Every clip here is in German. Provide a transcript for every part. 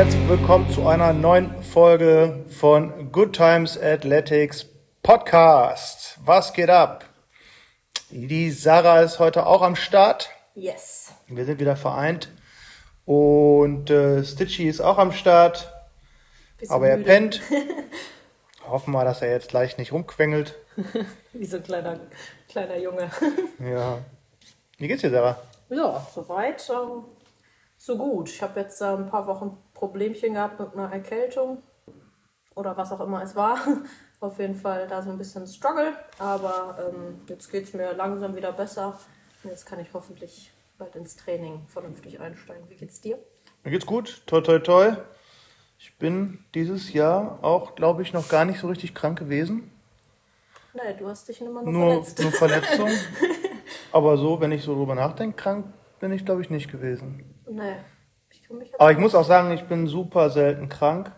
herzlich willkommen zu einer neuen Folge von Good Times Athletics Podcast. Was geht ab? Die Sarah ist heute auch am Start. Yes. Wir sind wieder vereint. Und äh, Stitchy ist auch am Start. Bisschen aber er müde. pennt. Hoffen wir, dass er jetzt gleich nicht rumquengelt. Wie so ein kleiner, kleiner Junge. Ja. Wie geht's dir, Sarah? ja, soweit ähm, so gut. Ich habe jetzt äh, ein paar Wochen Problemchen gehabt mit einer Erkältung oder was auch immer es war. Auf jeden Fall da so ein bisschen Struggle, aber ähm, jetzt geht es mir langsam wieder besser. Jetzt kann ich hoffentlich bald ins Training vernünftig einsteigen. Wie geht's dir? Mir geht's gut. Toi, toi, toi. Ich bin dieses Jahr auch, glaube ich, noch gar nicht so richtig krank gewesen. Nee, du hast dich immer nur, Nur, verletzt. nur Verletzung. Aber so, wenn ich so drüber nachdenke, krank bin ich, glaube ich, nicht gewesen. Nee. Aber ich muss auch sagen, ich bin super selten krank.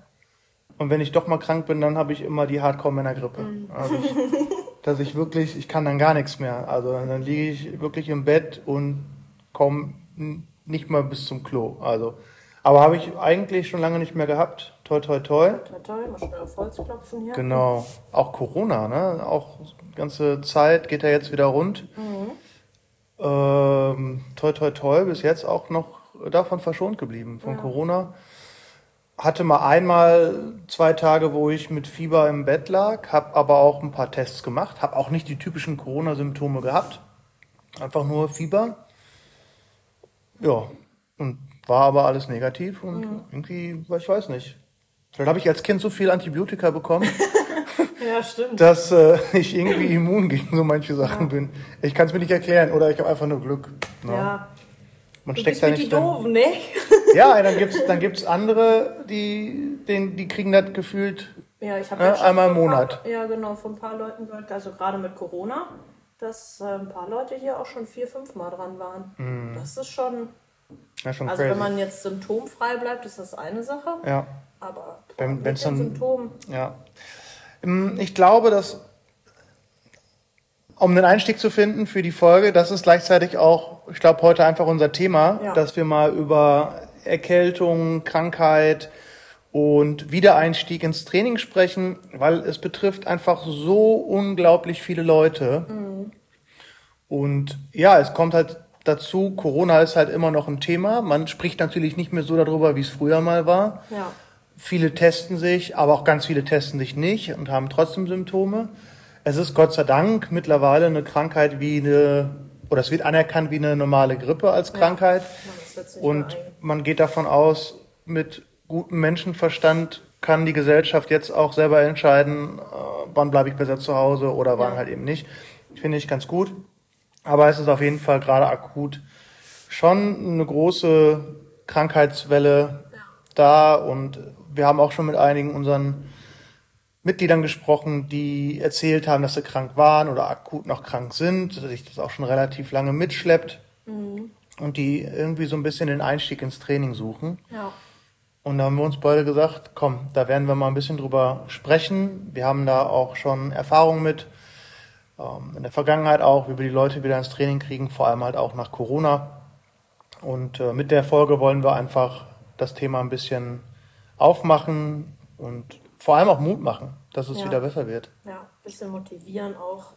Und wenn ich doch mal krank bin, dann habe ich immer die Hardcore-Männergrippe. Also ich, dass ich wirklich, ich kann dann gar nichts mehr. Also dann liege ich wirklich im Bett und komme nicht mal bis zum Klo. Also, aber habe ich eigentlich schon lange nicht mehr gehabt. Toi, toi, toi. Toi, toi, mal schnell auf Holz klopfen hier. Genau. Auch Corona, ne? Auch die ganze Zeit geht er jetzt wieder rund. Ähm, toi, toi, toi, bis jetzt auch noch davon verschont geblieben, von Corona. Hatte mal einmal zwei Tage, wo ich mit Fieber im Bett lag, habe aber auch ein paar Tests gemacht, habe auch nicht die typischen Corona-Symptome gehabt, einfach nur Fieber. Ja, und war aber alles negativ und irgendwie, ich weiß nicht. Vielleicht habe ich als Kind so viel Antibiotika bekommen, Ja, stimmt. dass äh, ich irgendwie immun gegen so manche Sachen bin. Ich kann es mir nicht erklären oder ich habe einfach nur Glück. Ne? Ja. Man Du steckt bist da wie die nicht drin. Doofen, ne? Ja, dann gibt's dann gibt's andere, die den die kriegen das gefühlt. Ja, ich habe Ja, einmal im Monat. Paar, ja, genau, von ein paar Leuten gehört, also gerade mit Corona, dass äh, ein paar Leute hier auch schon vier, fünf Mal dran waren. Das ist schon, Ja, schon also crazy. wenn man jetzt symptomfrei bleibt, ist das eine Sache. ja, Aber Wenn- den dann- Symptomen, ja. Ähm, Ich glaube, dass um einen Einstieg zu finden für die Folge, das ist gleichzeitig auch, ich glaube, heute einfach unser Thema, Ja. dass wir mal über Erkältung, Krankheit und Wiedereinstieg ins Training sprechen, weil es betrifft einfach so unglaublich viele Leute. Und ja, es kommt halt dazu, Corona ist halt immer noch ein Thema. Man spricht natürlich nicht mehr so darüber, wie es früher mal war. ja. Viele testen sich, aber auch ganz viele testen sich nicht und haben trotzdem Symptome. Es ist Gott sei Dank mittlerweile eine Krankheit wie eine, oder es wird anerkannt wie eine normale Grippe als Krankheit. Nicht Und man geht davon aus, mit gutem Menschenverstand kann die Gesellschaft jetzt auch selber entscheiden, äh, wann bleibe ich besser zu Hause oder wann Ja. halt eben nicht. Finde ich ganz gut. Aber es ist auf jeden Fall gerade akut schon eine große Krankheitswelle da und wir haben auch schon mit einigen unseren Mitgliedern gesprochen, die erzählt haben, dass sie krank waren oder akut noch krank sind, dass sich das auch schon relativ lange mitschleppt und die irgendwie so ein bisschen den Einstieg ins Training suchen. Ja. Und da haben wir uns beide gesagt, komm, da werden wir mal ein bisschen drüber sprechen. Wir haben da auch schon Erfahrung mit. Ähm, in der Vergangenheit auch, wie wir die Leute wieder ins Training kriegen, vor allem halt auch nach Corona. Und äh, mit der Folge wollen wir einfach das Thema ein bisschen aufmachen und vor allem auch Mut machen, dass es Ja. wieder besser wird. Ja, ein bisschen motivieren auch.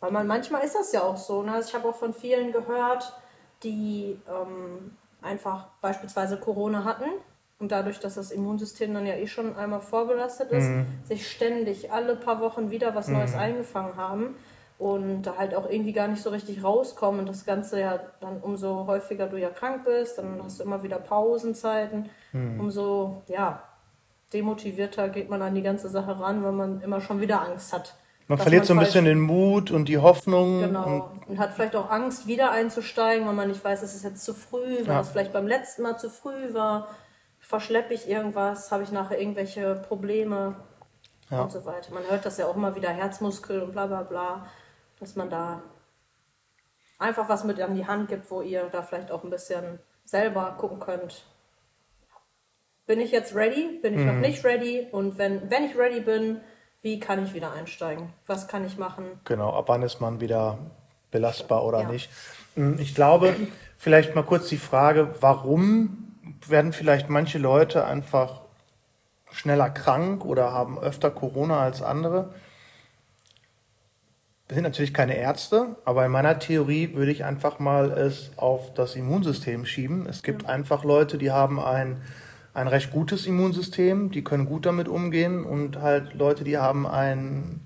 Weil man manchmal ist das ja auch so. Ne? Ich habe auch von vielen gehört, die ähm, einfach beispielsweise Corona hatten und dadurch, dass das Immunsystem dann ja eh schon einmal vorbelastet ist, sich ständig alle paar Wochen wieder was Neues eingefangen haben und da halt auch irgendwie gar nicht so richtig rauskommen und das Ganze ja dann umso häufiger du ja krank bist, dann hast du immer wieder Pausenzeiten, umso ja demotivierter geht man an die ganze Sache ran, weil man immer schon wieder Angst hat. Man verliert so ein bisschen den Mut und die Hoffnung. Und, Genau. Und hat vielleicht auch Angst, wieder einzusteigen, weil man nicht weiß, es ist jetzt zu früh, weil Ja. es vielleicht beim letzten Mal zu früh war. Verschleppe ich irgendwas, habe ich nachher irgendwelche Probleme Ja. und so weiter. Man hört das ja auch immer wieder, Herzmuskel und bla bla bla, dass man da einfach was mit an die Hand gibt, wo ihr da vielleicht auch ein bisschen selber gucken könnt. Bin ich jetzt ready? Bin ich noch nicht ready? Und wenn, wenn ich ready bin, wie kann ich wieder einsteigen? Was kann ich machen? Genau, ab wann ist man wieder belastbar oder Ja. nicht. Hm, Ich glaube, vielleicht mal kurz die Frage, warum werden vielleicht manche Leute einfach schneller krank oder haben öfter Corona als andere. Wir sind natürlich keine Ärzte, aber in meiner Theorie würde ich einfach mal es auf das Immunsystem schieben. Es gibt einfach Leute, die haben ein, ein recht gutes Immunsystem, die können gut damit umgehen und halt Leute, die haben ein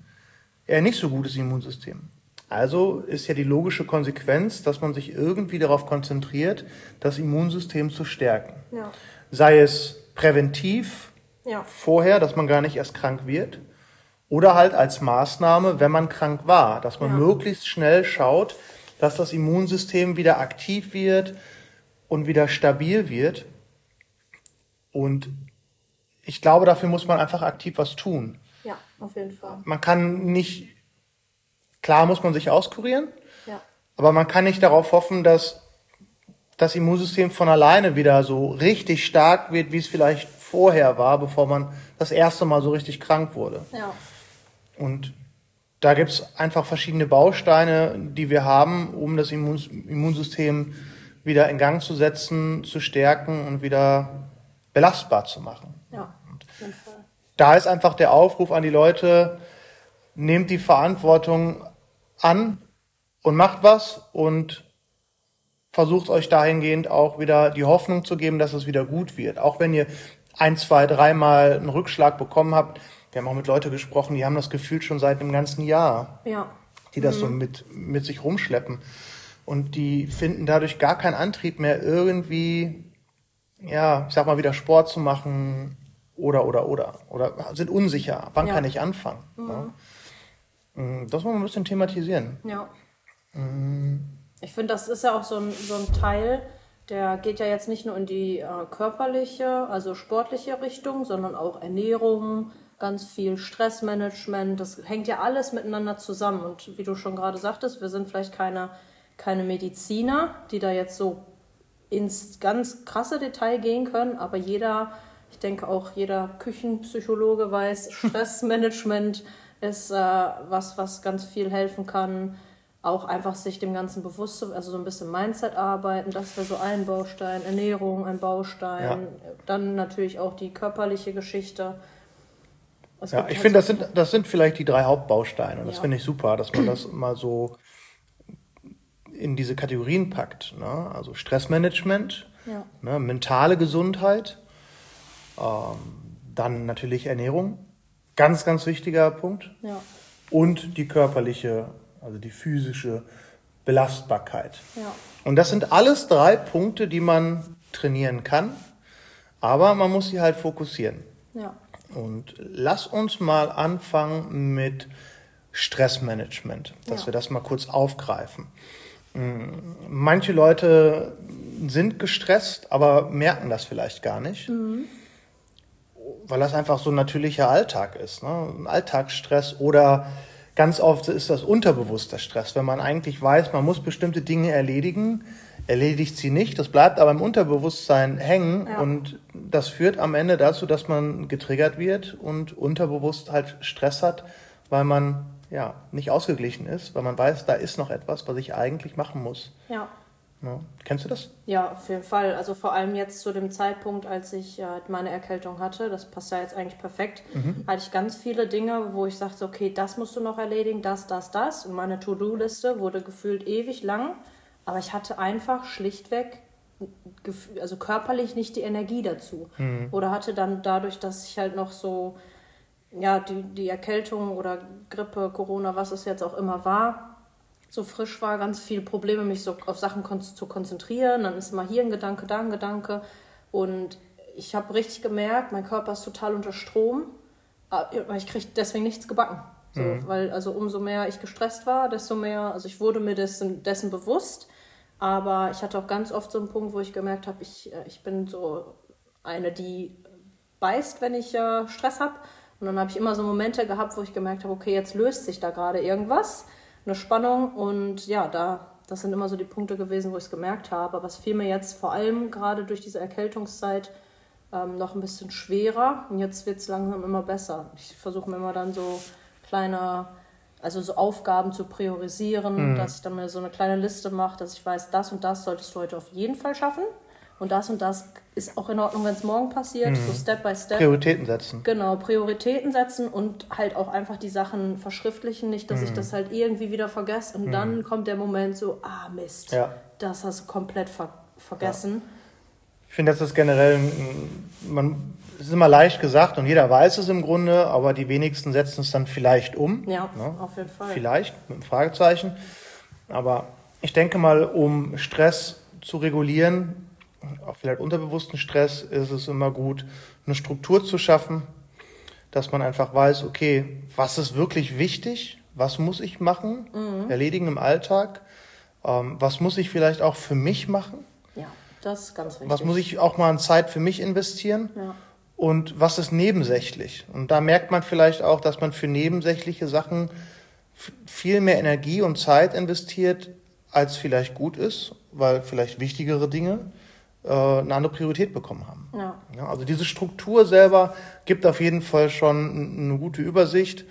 eher nicht so gutes Immunsystem. Also ist ja die logische Konsequenz, dass man sich irgendwie darauf konzentriert, das Immunsystem zu stärken. Ja. Sei es präventiv Ja. vorher, dass man gar nicht erst krank wird, oder halt als Maßnahme, wenn man krank war, dass man Ja. möglichst schnell schaut, dass das Immunsystem wieder aktiv wird und wieder stabil wird. Und ich glaube, dafür muss man einfach aktiv was tun. Ja, auf jeden Fall. Man kann nicht, klar muss man sich auskurieren, Ja. aber man kann nicht darauf hoffen, dass das Immunsystem von alleine wieder so richtig stark wird, wie es vielleicht vorher war, bevor man das erste Mal so richtig krank wurde. Ja. Und da gibt es einfach verschiedene Bausteine, die wir haben, um das Immun Immunsystem wieder in Gang zu setzen, zu stärken und wieder belastbar zu machen. Ja. Da ist einfach der Aufruf an die Leute, nehmt die Verantwortung an und macht was und versucht euch dahingehend auch wieder die Hoffnung zu geben, dass es wieder gut wird. Auch wenn ihr ein, zwei, dreimal einen Rückschlag bekommen habt. Wir haben auch mit Leuten gesprochen, die haben das Gefühl schon seit einem ganzen Jahr, Ja. die das so mit, mit sich rumschleppen. Und die finden dadurch gar keinen Antrieb mehr, irgendwie, ja, ich sag mal, wieder Sport zu machen oder, oder, oder. Oder sind unsicher, wann Ja. kann ich anfangen. Ne? Mm, Das wollen wir ein bisschen thematisieren. Ja. Ich finde, das ist ja auch so ein, so ein Teil, der geht ja jetzt nicht nur in die äh, körperliche, also sportliche Richtung, sondern auch Ernährung, ganz viel Stressmanagement. Das hängt ja alles miteinander zusammen. Und wie du schon gerade sagtest, wir sind vielleicht keine, keine Mediziner, die da jetzt so ins ganz krasse Detail gehen können, aber jeder, ich denke auch jeder Küchenpsychologe weiß, Stressmanagement ist äh, was, was ganz viel helfen kann. Auch einfach sich dem Ganzen bewusst zu, also so ein bisschen Mindset arbeiten, das wäre so ein Baustein, Ernährung ein Baustein, dann natürlich auch die körperliche Geschichte. Es Ja, ich halt finde, das sind, das sind vielleicht die drei Hauptbausteine. Und das Ja. finde ich super, dass man das mal so in diese Kategorien packt. Ne? Also Stressmanagement, Ja. ne? mentale Gesundheit, ähm, dann natürlich Ernährung, ganz, ganz wichtiger Punkt. Ja, Und die körperliche, also die physische Belastbarkeit. ja, Und das sind alles drei Punkte, die man trainieren kann, aber man muss sie halt fokussieren. ja, Und lass uns mal anfangen mit Stressmanagement, dass wir das mal kurz aufgreifen. Mm, Manche Leute sind gestresst, aber merken das vielleicht gar nicht, weil das einfach so ein natürlicher Alltag ist. Ne? Ein Alltagsstress oder ganz oft ist das unterbewusster Stress, wenn man eigentlich weiß, man muss bestimmte Dinge erledigen, erledigt sie nicht, das bleibt aber im Unterbewusstsein hängen Ja. und das führt am Ende dazu, dass man getriggert wird und unterbewusst halt Stress hat, weil man ja nicht ausgeglichen ist, weil man weiß, da ist noch etwas, was ich eigentlich machen muss. ja. Ne? Kennst du das? Ja, auf jeden Fall. Also vor allem jetzt zu dem Zeitpunkt, als ich äh, meine Erkältung hatte, das passt ja jetzt eigentlich perfekt, hatte ich ganz viele Dinge, wo ich sagte, okay, das musst du noch erledigen, das, das, das. Und meine To-Do-Liste wurde gefühlt ewig lang, aber ich hatte einfach schlichtweg, also körperlich nicht die Energie dazu. Oder hatte dann dadurch, dass ich halt noch so, ja, die, die Erkältung oder Grippe, Corona, was es jetzt auch immer war, so frisch war, ganz viele Probleme, mich so auf Sachen kon zu konzentrieren. Dann ist mal hier ein Gedanke, da ein Gedanke. Und ich habe richtig gemerkt, mein Körper ist total unter Strom, aber ich kriege deswegen nichts gebacken. So, Weil also umso mehr ich gestresst war, desto mehr, also ich wurde mir dessen, dessen bewusst, aber ich hatte auch ganz oft so einen Punkt, wo ich gemerkt habe, ich, äh, ich bin so eine, die beißt, wenn ich äh, Stress habe. Und dann habe ich immer so Momente gehabt, wo ich gemerkt habe, okay, jetzt löst sich da gerade irgendwas, eine Spannung. Und ja, da, das sind immer so die Punkte gewesen, wo ich es gemerkt habe. Aber es fiel mir jetzt vor allem gerade durch diese Erkältungszeit ähm, noch ein bisschen schwerer. Und jetzt wird es langsam immer besser. Ich versuche mir immer dann so kleine, also so Aufgaben zu priorisieren, dass ich dann mir so eine kleine Liste mache, dass ich weiß, das und das solltest du heute auf jeden Fall schaffen. Und das und das ist auch in Ordnung, wenn es morgen passiert, so Step by Step. Prioritäten setzen. Genau, Prioritäten setzen und halt auch einfach die Sachen verschriftlichen, nicht, dass ich das halt irgendwie wieder vergesse und dann kommt der Moment so, ah Mist, Ja. das hast du komplett ver vergessen. Ich finde, das ist generell, man, es ist immer leicht gesagt und jeder weiß es im Grunde, aber die wenigsten setzen es dann vielleicht um. Ja, Ne? auf jeden Fall. Vielleicht, mit einem Fragezeichen. Aber ich denke mal, um Stress zu regulieren, auch vielleicht unterbewussten Stress, ist es immer gut, eine Struktur zu schaffen, dass man einfach weiß, okay, was ist wirklich wichtig, was muss ich machen, Mhm. erledigen im Alltag, ähm, was muss ich vielleicht auch für mich machen, Ja, das ist ganz wichtig. was muss ich auch mal an Zeit für mich investieren Ja. und was ist nebensächlich. Und da merkt man vielleicht auch, dass man für nebensächliche Sachen viel mehr Energie und Zeit investiert, als vielleicht gut ist, weil vielleicht wichtigere Dinge äh, eine andere Priorität bekommen haben. Ja. Ja, also diese Struktur selber gibt auf jeden Fall schon eine gute Übersicht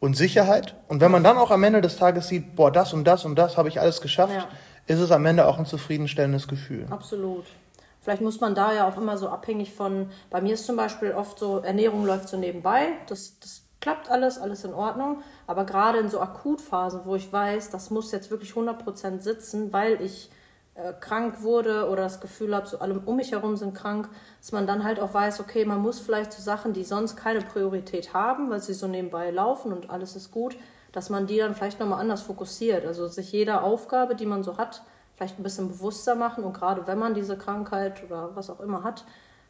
und Sicherheit. Und wenn man dann auch am Ende des Tages sieht, boah, das und das und das habe ich alles geschafft, Ja. ist es am Ende auch ein zufriedenstellendes Gefühl. Absolut. Vielleicht muss man da ja auch immer so abhängig von, bei mir ist zum Beispiel oft so, Ernährung läuft so nebenbei, das, das klappt alles, alles in Ordnung, aber gerade in so Akutphasen, wo ich weiß, das muss jetzt wirklich 100% sitzen, weil ich äh, krank wurde oder das Gefühl habe, so alle um mich herum sind krank, dass man dann halt auch weiß, okay, man muss vielleicht so Sachen, die sonst keine Priorität haben, weil sie so nebenbei laufen und alles ist gut, dass man die dann vielleicht nochmal anders fokussiert. Also sich jeder Aufgabe, die man so hat, vielleicht ein bisschen bewusster machen und gerade wenn man diese Krankheit oder was auch immer hat,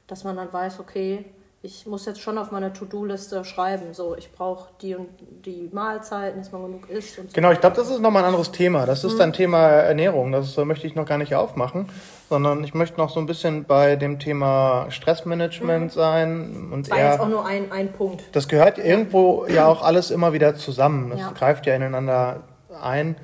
dass man dann weiß, okay, ich muss jetzt schon auf meine To-Do-Liste schreiben, so ich brauche die und die Mahlzeiten, dass man genug isst und so. Genau, ich glaube, das ist nochmal ein anderes Thema. Das ist ein Thema Ernährung. Das äh, möchte ich noch gar nicht aufmachen, sondern ich möchte noch so ein bisschen bei dem Thema Stressmanagement sein und War jetzt auch nur ein, ein Punkt. Das gehört irgendwo ja auch alles immer wieder zusammen. Das Ja. greift ja ineinander ein.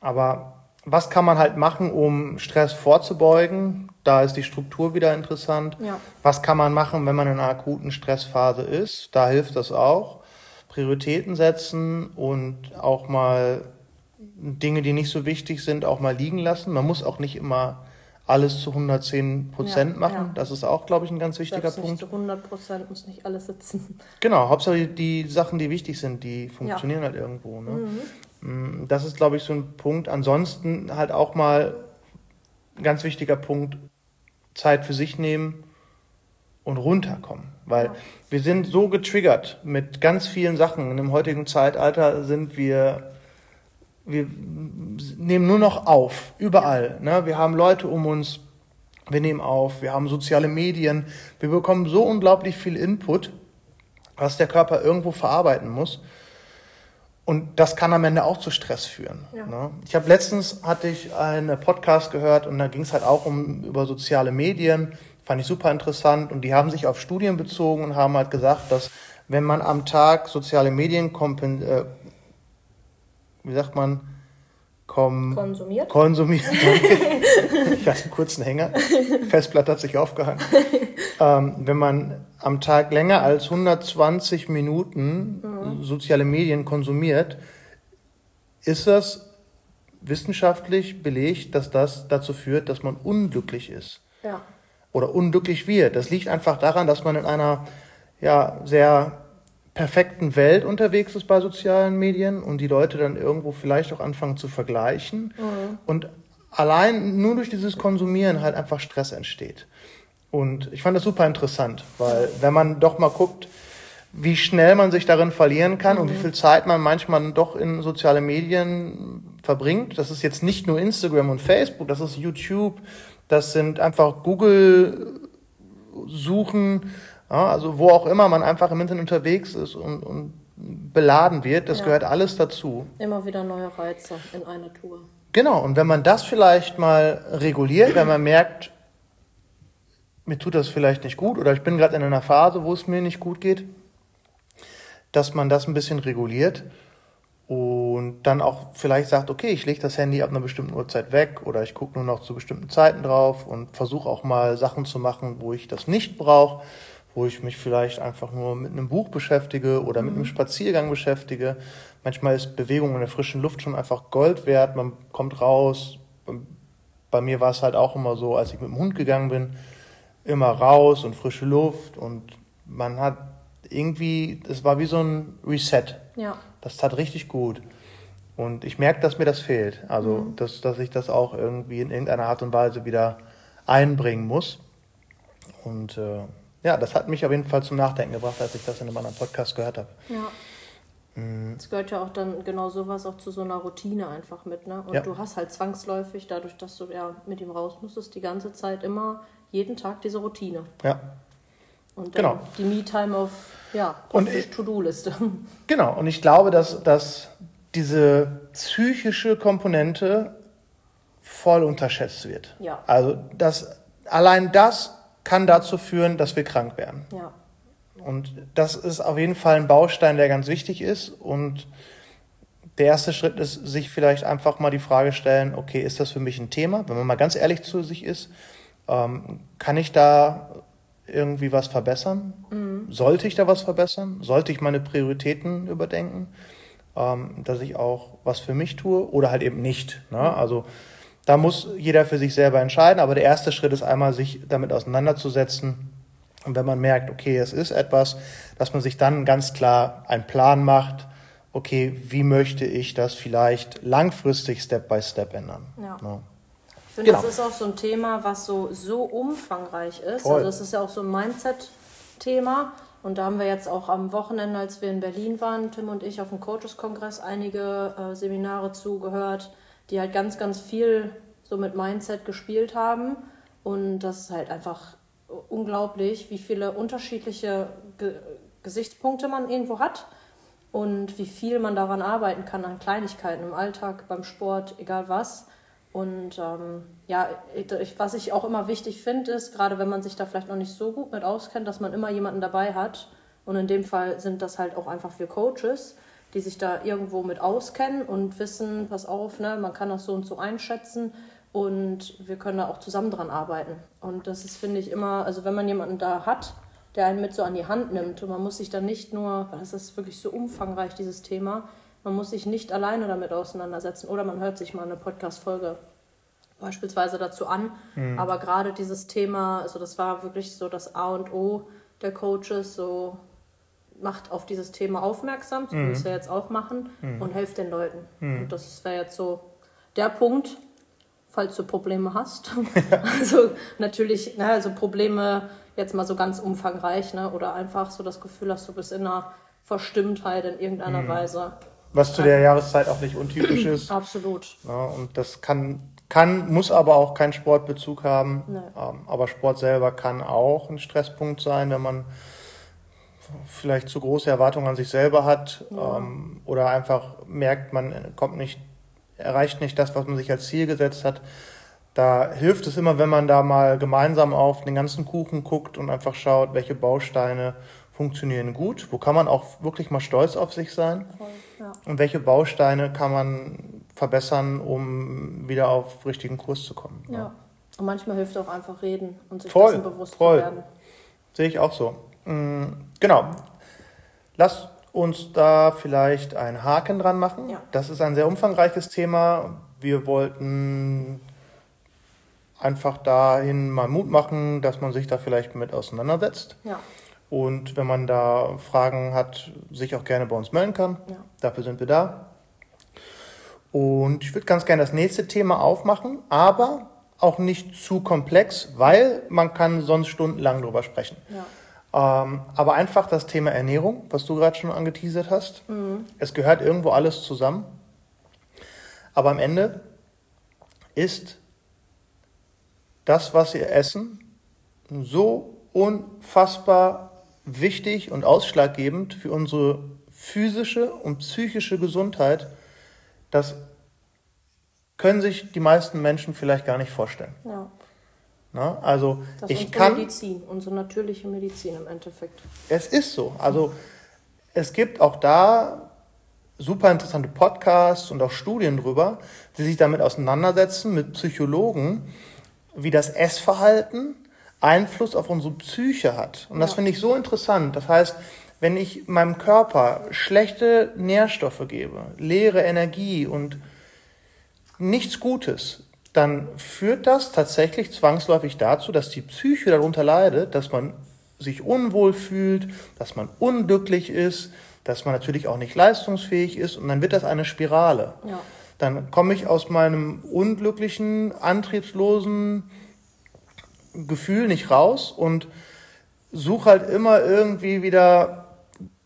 Aber was kann man halt machen, um Stress vorzubeugen? Da ist die Struktur wieder interessant. Ja. Was kann man machen, wenn man in einer akuten Stressphase ist? Da hilft das auch. Prioritäten setzen und auch mal Dinge, die nicht so wichtig sind, auch mal liegen lassen. Man muss auch nicht immer alles zu 110 Prozent Ja, machen. ja. Das ist auch, glaube ich, ein ganz wichtiger Selbst Punkt. nicht zu 100 Prozent muss nicht alles sitzen. Genau, Hauptsache die, die Sachen, die wichtig sind, die funktionieren halt irgendwo. Ne? Mm, Das ist, glaube ich, so ein Punkt. Ansonsten halt auch mal ein ganz wichtiger Punkt, Zeit für sich nehmen und runterkommen. Weil Ja. wir sind so getriggert mit ganz vielen Sachen. In dem heutigen Zeitalter sind wir, wir nehmen nur noch auf, überall. Ne? Wir haben Leute um uns, wir nehmen auf, wir haben soziale Medien, wir bekommen so unglaublich viel Input, was der Körper irgendwo verarbeiten muss. Und das kann am Ende auch zu Stress führen. Ja. Ne? Ich habe letztens hatte ich einen Podcast gehört und da ging es halt auch um über soziale Medien. Fand ich super interessant und die haben sich auf Studien bezogen und haben halt gesagt, dass wenn man am Tag soziale Medien kompen, äh, wie sagt man, kom Konsumiert. konsumiert. ich hatte einen Hänger. Festplatte hat sich aufgehangen. Ähm, wenn man am Tag länger als 120 Minuten soziale Medien konsumiert, ist das wissenschaftlich belegt, dass das dazu führt, dass man unglücklich ist Ja. oder unglücklich wird. Das liegt einfach daran, dass man in einer ja, sehr perfekten Welt unterwegs ist bei sozialen Medien und die Leute dann irgendwo vielleicht auch anfangen zu vergleichen und allein nur durch dieses Konsumieren halt einfach Stress entsteht. Und ich fand das super interessant, weil wenn man doch mal guckt, wie schnell man sich darin verlieren kann und wie viel Zeit man manchmal doch in soziale Medien verbringt. Das ist jetzt nicht nur Instagram und Facebook, das ist YouTube, das sind einfach Google-Suchen, ja, also wo auch immer man einfach im Internet unterwegs ist und, und beladen wird, das Ja. gehört alles dazu. Immer wieder neue Reize in einer Tour. Genau, und wenn man das vielleicht mal reguliert, wenn man merkt, mir tut das vielleicht nicht gut oder ich bin gerade in einer Phase, wo es mir nicht gut geht, dass man das ein bisschen reguliert und dann auch vielleicht sagt, okay, ich lege das Handy ab einer bestimmten Uhrzeit weg oder ich gucke nur noch zu bestimmten Zeiten drauf und versuche auch mal Sachen zu machen, wo ich das nicht brauche, wo ich mich vielleicht einfach nur mit einem Buch beschäftige oder mit einem Spaziergang beschäftige. Manchmal ist Bewegung in der frischen Luft schon einfach Gold wert. Man kommt raus, bei mir war es halt auch immer so, als ich mit dem Hund gegangen bin, immer raus und frische Luft und man hat irgendwie, es war wie so ein Reset. Ja. Das tat richtig gut. Und ich merke, dass mir das fehlt. Also, Mhm. dass, dass ich das auch irgendwie in irgendeiner Art und Weise wieder einbringen muss. Und äh, ja, das hat mich auf jeden Fall zum Nachdenken gebracht, als ich das in einem anderen Podcast gehört habe. Ja. Mhm. Es gehört ja auch dann genau sowas auch zu so einer Routine einfach mit, ne? Und Ja. du hast halt zwangsläufig, dadurch, dass du ja mit ihm raus musstest, die ganze Zeit immer, jeden Tag diese Routine. Ja, Und Genau. die Me-Time auf, ja, Und praktisch ich- To-Do-Liste. genau. Und ich glaube, dass, dass diese psychische Komponente voll unterschätzt wird. Ja. Also, dass allein das kann dazu führen, dass wir krank werden. ja. Und das ist auf jeden Fall ein Baustein, der ganz wichtig ist. Und der erste Schritt ist, sich vielleicht einfach mal die Frage stellen, okay, ist das für mich ein Thema? Wenn man mal ganz ehrlich zu sich ist, ähm, kann ich da irgendwie was verbessern? Sollte ich da was verbessern? Sollte ich meine Prioritäten überdenken? Ähm, dass ich auch was für mich tue oder halt eben nicht. Ne? Also da muss jeder für sich selber entscheiden, aber der erste Schritt ist einmal, sich damit auseinanderzusetzen. Und wenn man merkt, okay, es ist etwas, dass man sich dann ganz klar einen Plan macht, okay, wie möchte ich das vielleicht langfristig Step by Step ändern? Ja. Ne? Ich finde, Genau. das ist auch so ein Thema, was so, so umfangreich ist. Voll. Also das ist ja auch so ein Mindset-Thema. Und da haben wir jetzt auch am Wochenende, als wir in Berlin waren, Tim und ich auf dem Coaches-Kongress einige äh, Seminare zugehört, die halt ganz, ganz viel so mit Mindset gespielt haben. Und das ist halt einfach unglaublich, wie viele unterschiedliche Ge Gesichtspunkte man irgendwo hat und wie viel man daran arbeiten kann an Kleinigkeiten im Alltag, beim Sport, egal was. Und ähm, ja, ich, was ich auch immer wichtig finde, ist, gerade wenn man sich da vielleicht noch nicht so gut mit auskennt, dass man immer jemanden dabei hat. Und in dem Fall sind das halt auch einfach wir Coaches, die sich da irgendwo mit auskennen und wissen, pass auf, ne, man kann das so und so einschätzen und wir können da auch zusammen dran arbeiten. Und das ist, finde ich, immer, also wenn man jemanden da hat, der einen mit so an die Hand nimmt und man muss sich dann nicht nur, das ist wirklich so umfangreich, dieses Thema, man muss sich nicht alleine damit auseinandersetzen oder man hört sich mal eine Podcast-Folge beispielsweise dazu an. Aber gerade dieses Thema, also das war wirklich so das A und O der Coaches, so macht auf dieses Thema aufmerksam, so wie wir jetzt auch machen, und helft den Leuten. Und das wäre jetzt so der Punkt, falls du Probleme hast. also natürlich, ne, also Probleme jetzt mal so ganz umfangreich, ne, oder einfach so das Gefühl hast, du bist in einer Verstimmtheit in irgendeiner Weise. Was zu der Jahreszeit auch nicht untypisch ist. Absolut. Ja, und das kann, kann, muss aber auch keinen Sportbezug haben. Nee. Ähm, aber Sport selber kann auch ein Stresspunkt sein, wenn man vielleicht zu große Erwartungen an sich selber hat ähm, oder einfach merkt, man kommt nicht, erreicht nicht das, was man sich als Ziel gesetzt hat. Da hilft es immer, wenn man da mal gemeinsam auf den ganzen Kuchen guckt und einfach schaut, welche Bausteine funktionieren gut, wo kann man auch wirklich mal stolz auf sich sein. Voll, ja. Und welche Bausteine kann man verbessern, um wieder auf richtigen Kurs zu kommen? ja. Und manchmal hilft auch einfach reden und sich Voll, dessen bewusst voll. zu werden. Sehe ich auch so. Mm, Genau. Lass uns da vielleicht einen Haken dran machen. Ja. Das ist ein sehr umfangreiches Thema. Wir wollten einfach dahin mal Mut machen, dass man sich da vielleicht mit auseinandersetzt. Ja, Und wenn man da Fragen hat, sich auch gerne bei uns melden kann. ja. Dafür sind wir da. Und ich würde ganz gerne das nächste Thema aufmachen, aber auch nicht zu komplex, weil man kann sonst stundenlang drüber sprechen. ja. Ähm, aber einfach das Thema Ernährung, was du gerade schon angeteasert hast. Es gehört irgendwo alles zusammen. Aber am Ende ist das, was wir essen, so unfassbar wichtig und ausschlaggebend für unsere physische und psychische Gesundheit, das können sich die meisten Menschen vielleicht gar nicht vorstellen. ja. Ne? Also Das ist ich unsere kann, Medizin, unsere natürliche Medizin im Endeffekt. es ist so. Also es gibt auch da super interessante Podcasts und auch Studien drüber, die sich damit auseinandersetzen mit Psychologen, wie das Essverhalten Einfluss auf unsere Psyche hat. Und das Ja. finde ich so interessant. Das heißt, wenn ich meinem Körper schlechte Nährstoffe gebe, leere Energie und nichts Gutes, dann führt das tatsächlich zwangsläufig dazu, dass die Psyche darunter leidet, dass man sich unwohl fühlt, dass man unglücklich ist, dass man natürlich auch nicht leistungsfähig ist und dann wird das eine Spirale. Ja. Dann komme ich aus meinem unglücklichen, antriebslosen Gefühl nicht raus und suche halt immer irgendwie wieder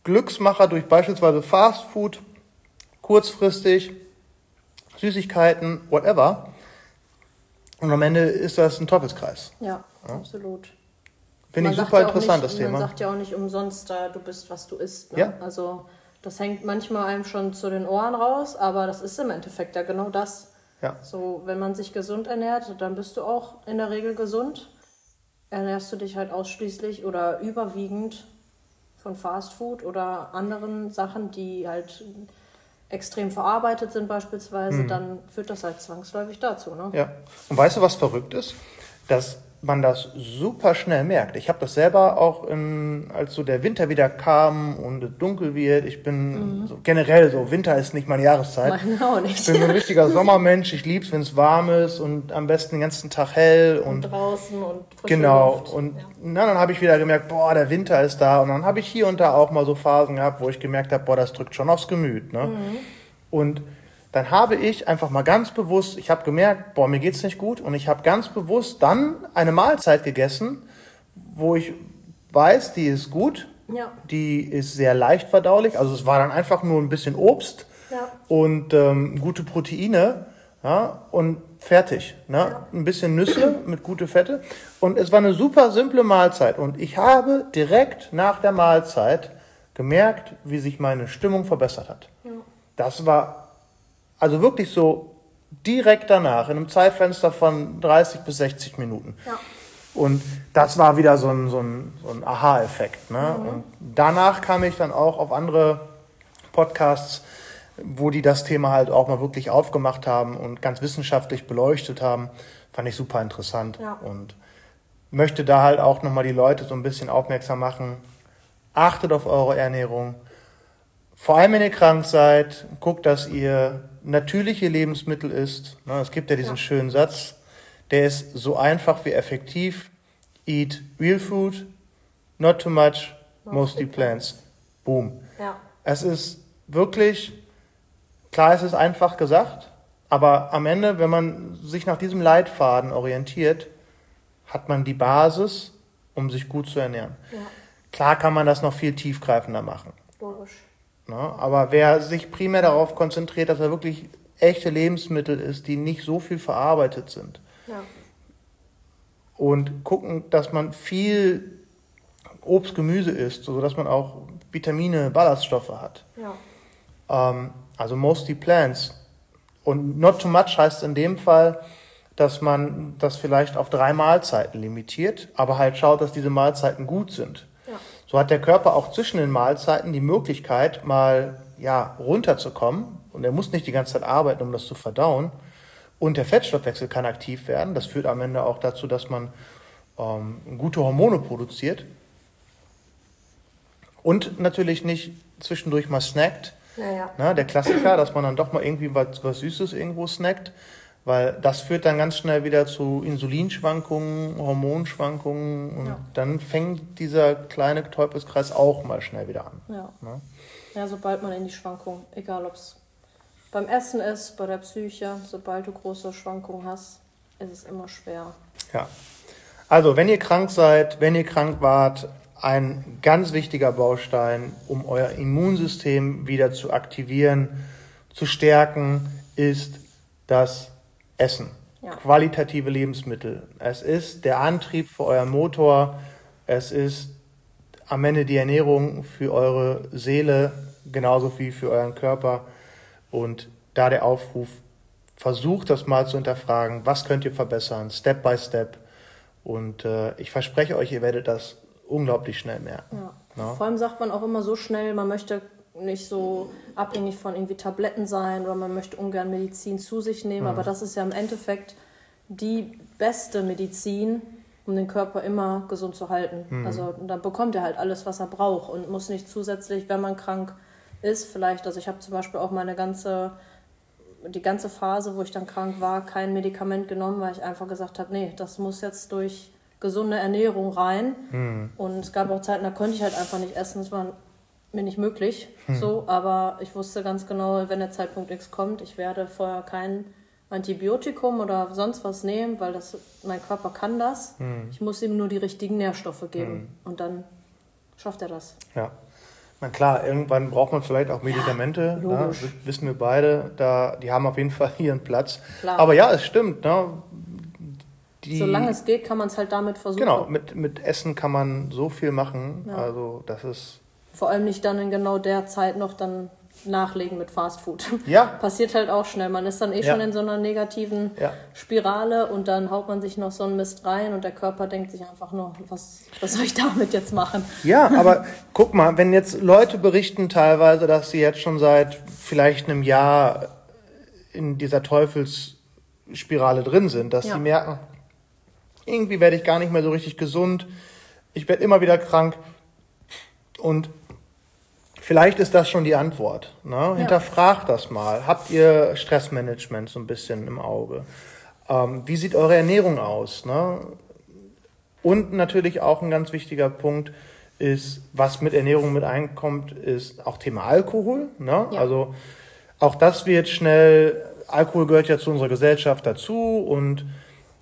Glücksmacher durch beispielsweise Fast Food, kurzfristig, Süßigkeiten, whatever. Und am Ende ist das ein Teufelskreis. Ja, absolut. Finde ich super ja interessant, nicht, das Thema. Man sagt ja auch nicht umsonst, da du bist, was du isst. Ne? Ja. Also das hängt manchmal einem schon zu den Ohren raus, aber das ist im Endeffekt ja genau das. Ja. So, wenn man sich gesund ernährt, dann bist du auch in der Regel gesund. Ernährst du dich halt ausschließlich oder überwiegend von Fast Food oder anderen Sachen, die halt extrem verarbeitet sind beispielsweise, dann führt das halt zwangsläufig dazu. Ne? Ja. Und weißt du, was verrückt ist? Dass man das super schnell merkt. Ich habe das selber auch, in, als so der Winter wieder kam und es dunkel wird. Ich bin so, generell so, Winter ist nicht meine Jahreszeit. Meine nicht. Ich bin so ein richtiger Sommermensch. Ich lieb's, wenn es warm ist und am besten den ganzen Tag hell und draußen und frische Genau. Luft. Und ja. na, dann habe ich wieder gemerkt, boah, der Winter ist da. Und dann habe ich hier und da auch mal so Phasen gehabt, wo ich gemerkt habe, boah, das drückt schon aufs Gemüt. Ne? Und dann habe ich einfach mal ganz bewusst, ich habe gemerkt, boah, mir geht's nicht gut. Und ich habe ganz bewusst dann eine Mahlzeit gegessen, wo ich weiß, die ist gut, Ja. die ist sehr leicht verdaulich. Also es war dann einfach nur ein bisschen Obst Ja. und ähm, gute Proteine ja, und fertig. Ne? Ein bisschen Nüsse mit gute Fette. Und es war eine super simple Mahlzeit. Und ich habe direkt nach der Mahlzeit gemerkt, wie sich meine Stimmung verbessert hat. Das war also wirklich so direkt danach, in einem Zeitfenster von 30 bis 60 Minuten. Ja. Und das war wieder so ein, so ein, so ein Aha-Effekt. Ne? Und danach kam ich dann auch auf andere Podcasts, wo die das Thema halt auch mal wirklich aufgemacht haben und ganz wissenschaftlich beleuchtet haben. Fand ich super interessant. Ja. Und möchte da halt auch nochmal die Leute so ein bisschen aufmerksam machen. Achtet auf eure Ernährung. Vor allem, wenn ihr krank seid, guckt, dass ihr natürliche Lebensmittel isst. Ne, Es gibt ja diesen Ja. schönen Satz, der ist so einfach wie effektiv. Eat real food, not too much, mostly plants. Boom. Ja. Es ist wirklich, klar, es ist einfach gesagt, aber am Ende, wenn man sich nach diesem Leitfaden orientiert, hat man die Basis, um sich gut zu ernähren. Ja. Klar kann man das noch viel tiefgreifender machen. Logisch. Ne? Aber wer sich primär darauf konzentriert, dass er wirklich echte Lebensmittel isst, die nicht so viel verarbeitet sind Ja. und gucken, dass man viel Obst, Gemüse isst, sodass man auch Vitamine, Ballaststoffe hat. Ja. Ähm, also mostly plants. Und not too much heißt in dem Fall, dass man das vielleicht auf drei Mahlzeiten limitiert, aber halt schaut, dass diese Mahlzeiten gut sind. So hat der Körper auch zwischen den Mahlzeiten die Möglichkeit, mal ja, runterzukommen. Und er muss nicht die ganze Zeit arbeiten, um das zu verdauen. Und der Fettstoffwechsel kann aktiv werden. Das führt am Ende auch dazu, dass man ähm, gute Hormone produziert. Und natürlich nicht zwischendurch mal snackt. Ja, ja. Na, der Klassiker, dass man dann doch mal irgendwie was, was Süßes irgendwo snackt. Weil das führt dann ganz schnell wieder zu Insulinschwankungen, Hormonschwankungen und Ja. dann fängt dieser kleine Teufelskreis auch mal schnell wieder an. Ja. Ne? ja, sobald man in die Schwankung, egal ob es beim Essen ist, bei der Psyche, sobald du große Schwankungen hast, ist es immer schwer. Ja. Also, wenn ihr krank seid, wenn ihr krank wart, ein ganz wichtiger Baustein, um euer Immunsystem wieder zu aktivieren, zu stärken, ist das Essen. Ja. Qualitative Lebensmittel. Es ist der Antrieb für euren Motor. Es ist am Ende die Ernährung für eure Seele, genauso wie für euren Körper. Und da der Aufruf, versucht das mal zu hinterfragen. Was könnt ihr verbessern? Step by Step. Und äh, ich verspreche euch, ihr werdet das unglaublich schnell merken. Ja. Ja. Vor allem sagt man auch immer so schnell, man möchte nicht so abhängig von irgendwie Tabletten sein oder man möchte ungern Medizin zu sich nehmen, aber das ist ja im Endeffekt die beste Medizin, um den Körper immer gesund zu halten. Also dann bekommt er halt alles, was er braucht und muss nicht zusätzlich, wenn man krank ist, vielleicht, also ich habe zum Beispiel auch meine ganze die ganze Phase, wo ich dann krank war, kein Medikament genommen, weil ich einfach gesagt habe, nee, das muss jetzt durch gesunde Ernährung rein. Hm. Und es gab auch Zeiten, da konnte ich halt einfach nicht essen. Das war mir nicht möglich. So, aber ich wusste ganz genau, wenn der Zeitpunkt X kommt, ich werde vorher kein Antibiotikum oder sonst was nehmen, weil das mein Körper kann das. Ich muss ihm nur die richtigen Nährstoffe geben und dann schafft er das. Ja. Na klar, irgendwann braucht man vielleicht auch Medikamente. ne? logisch. W- Wissen wir beide. Da, die haben auf jeden Fall ihren Platz. Klar. Aber ja, es stimmt. Ne? Die, Solange es geht, kann man es halt damit versuchen. Genau, mit, mit Essen kann man so viel machen. Ja. Also das ist. Vor allem nicht dann in genau der Zeit noch dann nachlegen mit Fast Food. Ja. Passiert halt auch schnell. Man ist dann eh Ja. schon in so einer negativen Ja. Spirale und dann haut man sich noch so einen Mist rein und der Körper denkt sich einfach nur, was, was soll ich damit jetzt machen? Ja, aber guck mal, wenn jetzt Leute berichten teilweise, dass sie jetzt schon seit vielleicht einem Jahr in dieser Teufelsspirale drin sind, dass Ja. sie merken, irgendwie werde ich gar nicht mehr so richtig gesund, ich werde immer wieder krank und vielleicht ist das schon die Antwort. Ne? Hinterfragt das mal. Habt ihr Stressmanagement so ein bisschen im Auge? Ähm, wie sieht eure Ernährung aus? Ne? Und natürlich auch ein ganz wichtiger Punkt ist, was mit Ernährung mit einkommt, ist auch Thema Alkohol. Ne? Ja. Also auch das wird schnell, Alkohol gehört ja zu unserer Gesellschaft dazu und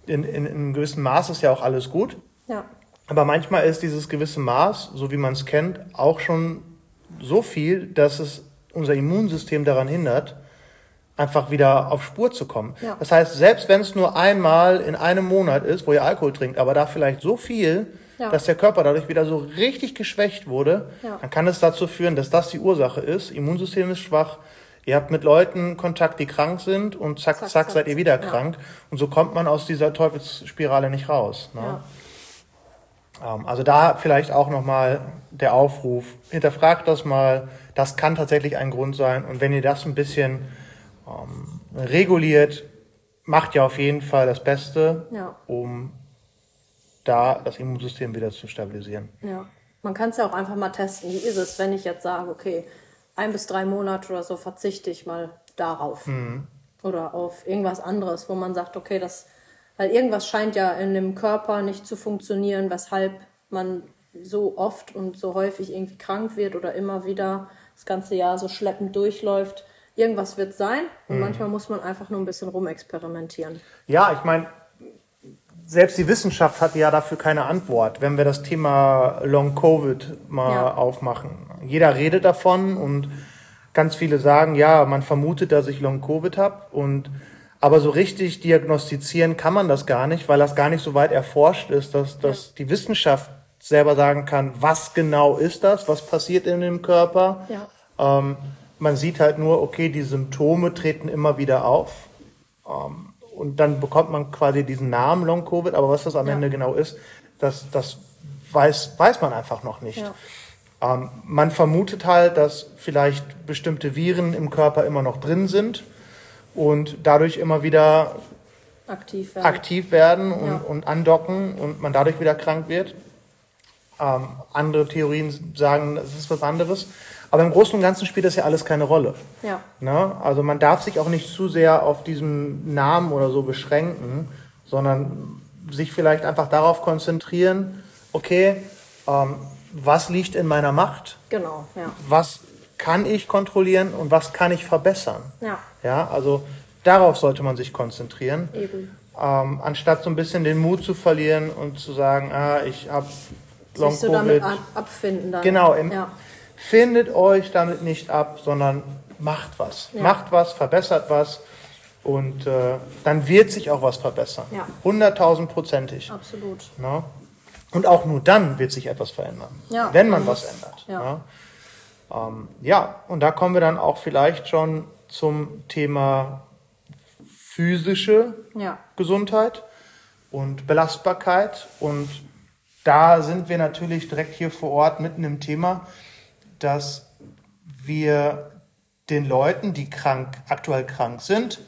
in, in, in einem gewissen Maß ist ja auch alles gut. Ja, Aber manchmal ist dieses gewisse Maß, so wie man es kennt, auch schon so viel, dass es unser Immunsystem daran hindert, einfach wieder auf Spur zu kommen. Ja. Das heißt, selbst wenn es nur einmal in einem Monat ist, wo ihr Alkohol trinkt, aber da vielleicht so viel, Ja. dass der Körper dadurch wieder so richtig geschwächt wurde, Ja. dann kann es dazu führen, dass das die Ursache ist. Immunsystem ist schwach. Ihr habt mit Leuten Kontakt, die krank sind und zack, zack, Zack, zack. seid ihr wieder krank. Und so kommt man aus dieser Teufelsspirale nicht raus. Ne? Ähm, Also da vielleicht auch nochmal der Aufruf, hinterfragt das mal, das kann tatsächlich ein Grund sein. Und wenn ihr das ein bisschen ähm, reguliert, macht ihr auf jeden Fall das Beste, Ja. um da das Immunsystem wieder zu stabilisieren. Ja, man kann es ja auch einfach mal testen. Wie ist es, wenn ich jetzt sage, okay, ein bis drei Monate oder so verzichte ich mal darauf. Oder auf irgendwas anderes, wo man sagt, okay, das, weil irgendwas scheint ja in dem Körper nicht zu funktionieren, weshalb man so oft und so häufig irgendwie krank wird oder immer wieder das ganze Jahr so schleppend durchläuft. Irgendwas wird sein und manchmal muss man einfach nur ein bisschen rumexperimentieren. Ja, ich meine, selbst die Wissenschaft hat ja dafür keine Antwort, wenn wir das Thema Long Covid mal Ja. aufmachen. Jeder redet davon und ganz viele sagen, ja, man vermutet, dass ich Long Covid habe und aber so richtig diagnostizieren kann man das gar nicht, weil das gar nicht so weit erforscht ist, dass, dass die Wissenschaft selber sagen kann, was genau ist das, was passiert in dem Körper. Ja. Ähm, man sieht halt nur, okay, die Symptome treten immer wieder auf. Ähm, und dann bekommt man quasi diesen Namen Long Covid, aber was das am Ja. Ende genau ist, das, das weiß, weiß man einfach noch nicht. Ja. Ähm, man vermutet halt, dass vielleicht bestimmte Viren im Körper immer noch drin sind und dadurch immer wieder Aktiv werden. aktiv werden und, Ja. und andocken und man dadurch wieder krank wird. Ähm, andere Theorien sagen, es ist was anderes. Aber im Großen und Ganzen spielt das ja alles keine Rolle. Ja. Ne? Also man darf sich auch nicht zu sehr auf diesen Namen oder so beschränken, sondern sich vielleicht einfach darauf konzentrieren, okay, ähm, was liegt in meiner Macht, Genau, ja. was kann ich kontrollieren und was kann ich verbessern. Ja, Ja, also darauf sollte man sich konzentrieren, eben. ähm, anstatt so ein bisschen den Mut zu verlieren und zu sagen, ah, ich habe Long Sich so damit Covid. ab- abfinden dann. Genau, im, Ja. findet euch damit nicht ab, sondern macht was. Ja. Macht was, verbessert was und äh, dann wird sich auch was verbessern. Ja. Hunderttausendprozentig. Absolut. Ne? Und auch nur dann wird sich etwas verändern, Ja. wenn man was ändert. Ja. Ähm, ja, und da kommen wir dann auch vielleicht schon zum Thema physische Ja. Gesundheit und Belastbarkeit. Und da sind wir natürlich direkt hier vor Ort mitten im Thema, dass wir den Leuten, die krank, aktuell krank sind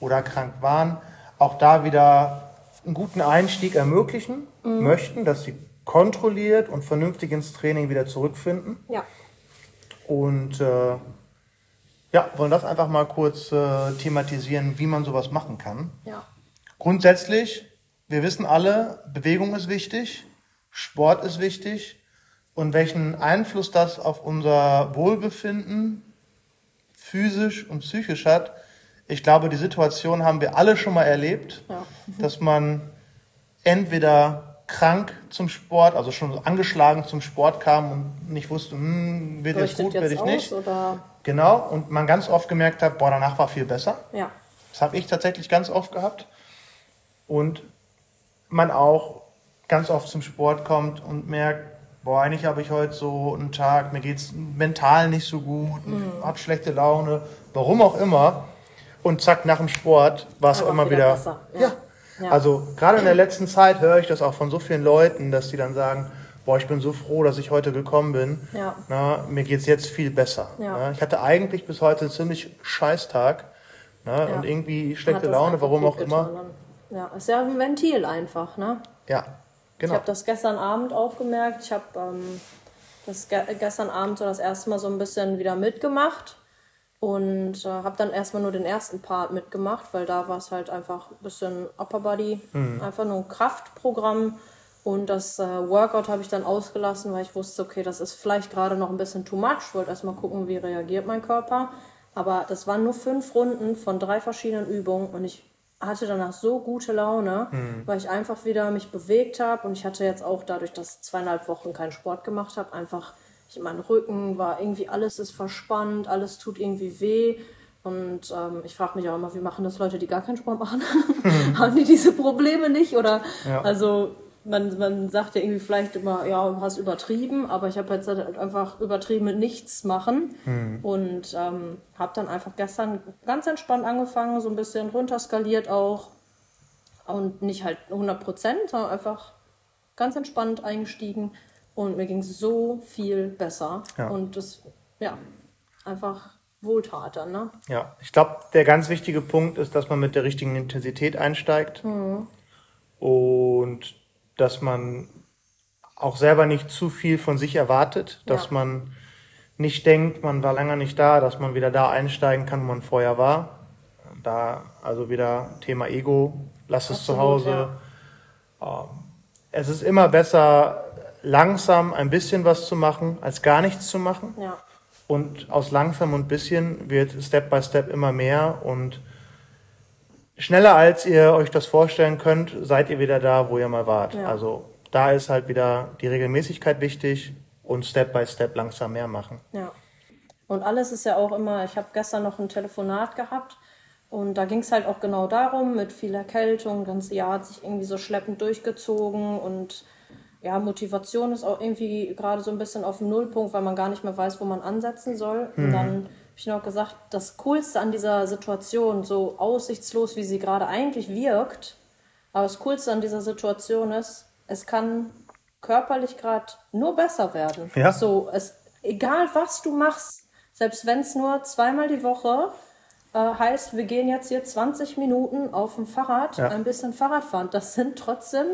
oder krank waren, auch da wieder einen guten Einstieg ermöglichen möchten, dass sie kontrolliert und vernünftig ins Training wieder zurückfinden. Ja. Und äh, Ja, wollen das einfach mal kurz äh, thematisieren, wie man sowas machen kann. Ja. Grundsätzlich, wir wissen alle, Bewegung ist wichtig, Sport ist wichtig und welchen Einfluss das auf unser Wohlbefinden physisch und psychisch hat. Ich glaube, die Situation haben wir alle schon mal erlebt, Ja. dass man entweder krank zum Sport, also schon angeschlagen zum Sport kam und nicht wusste, hm, wird jetzt gut, werde ich aus nicht. oder Genau, und man ganz oft gemerkt hat, boah, danach war viel besser. ja. Das habe ich tatsächlich ganz oft gehabt. Und man auch ganz oft zum Sport kommt und merkt, boah, eigentlich habe ich heute so einen Tag, mir geht's mental nicht so gut, Mhm. habe schlechte Laune, warum auch immer. Und zack, nach dem Sport war es Einfach immer wieder wieder. ja. Ja. Ja. Also gerade in der letzten Zeit höre ich das auch von so vielen Leuten, dass die dann sagen, boah, ich bin so froh, dass ich heute gekommen bin. Ja. Na, mir geht's jetzt viel besser. Ja. Na, ich hatte eigentlich bis heute einen ziemlich scheiß Tag. Na, Ja. Und irgendwie schlechte Laune, warum auch immer. Ja, ist ja ein Ventil einfach, ne? Ja, Ich genau. habe das gestern Abend auch gemerkt. Ich habe ähm, das ge gestern Abend so das erste Mal so ein bisschen wieder mitgemacht und äh, habe dann erstmal nur den ersten Part mitgemacht, weil da war es halt einfach ein bisschen Upper Body, einfach nur ein Kraftprogramm. Und das äh, Workout habe ich dann ausgelassen, weil ich wusste, okay, das ist vielleicht gerade noch ein bisschen too much. Ich wollte erstmal gucken, wie reagiert mein Körper. Aber das waren nur fünf Runden von drei verschiedenen Übungen und ich hatte danach so gute Laune, weil ich einfach wieder mich bewegt habe und ich hatte jetzt auch dadurch, dass ich zweieinhalb Wochen keinen Sport gemacht habe, einfach, ich, mein Rücken war irgendwie, alles ist verspannt, alles tut irgendwie weh. Und ähm, ich frage mich auch immer, wie machen das Leute, die gar keinen Sport machen? Haben die diese Probleme nicht? Oder Ja. also man, man sagt ja irgendwie vielleicht immer, ja, du hast übertrieben, aber ich habe jetzt halt einfach übertrieben mit nichts machen und ähm, habe dann einfach gestern ganz entspannt angefangen, so ein bisschen runterskaliert auch und nicht halt 100 Prozent, sondern einfach ganz entspannt eingestiegen und mir ging es so viel besser Ja. und das, ja, einfach wohltat dann, ne? Ja, ich glaube, der ganz wichtige Punkt ist, dass man mit der richtigen Intensität einsteigt und dass man auch selber nicht zu viel von sich erwartet, dass Ja. man nicht denkt, man war länger nicht da, dass man wieder da einsteigen kann, wo man vorher war. Da also wieder Thema Ego, lass es zu Absolut, Hause. Ähm, Es ist immer besser, langsam ein bisschen was zu machen, als gar nichts zu machen. Ja, Und aus langsam und bisschen wird Step by Step immer mehr und schneller als ihr euch das vorstellen könnt, seid ihr wieder da, wo ihr mal wart. Ja. Also da ist halt wieder die Regelmäßigkeit wichtig und Step by Step langsam mehr machen. Ja. Und alles ist ja auch immer, ich habe gestern noch ein Telefonat gehabt und da ging es halt auch genau darum, mit viel Erkältung, das ganze Jahr hat sich irgendwie so schleppend durchgezogen und ja, Motivation ist auch irgendwie gerade so ein bisschen auf dem Nullpunkt, weil man gar nicht mehr weiß, wo man ansetzen soll. Und dann habe ich noch gesagt, das Coolste an dieser Situation, so aussichtslos, wie sie gerade eigentlich wirkt, aber das Coolste an dieser Situation ist, es kann körperlich gerade nur besser werden. Ja. So, es, egal was du machst, selbst wenn es nur zweimal die Woche äh, heißt, wir gehen jetzt hier 20 Minuten auf dem Fahrrad, Ja. ein bisschen Fahrrad fahren. Das sind trotzdem,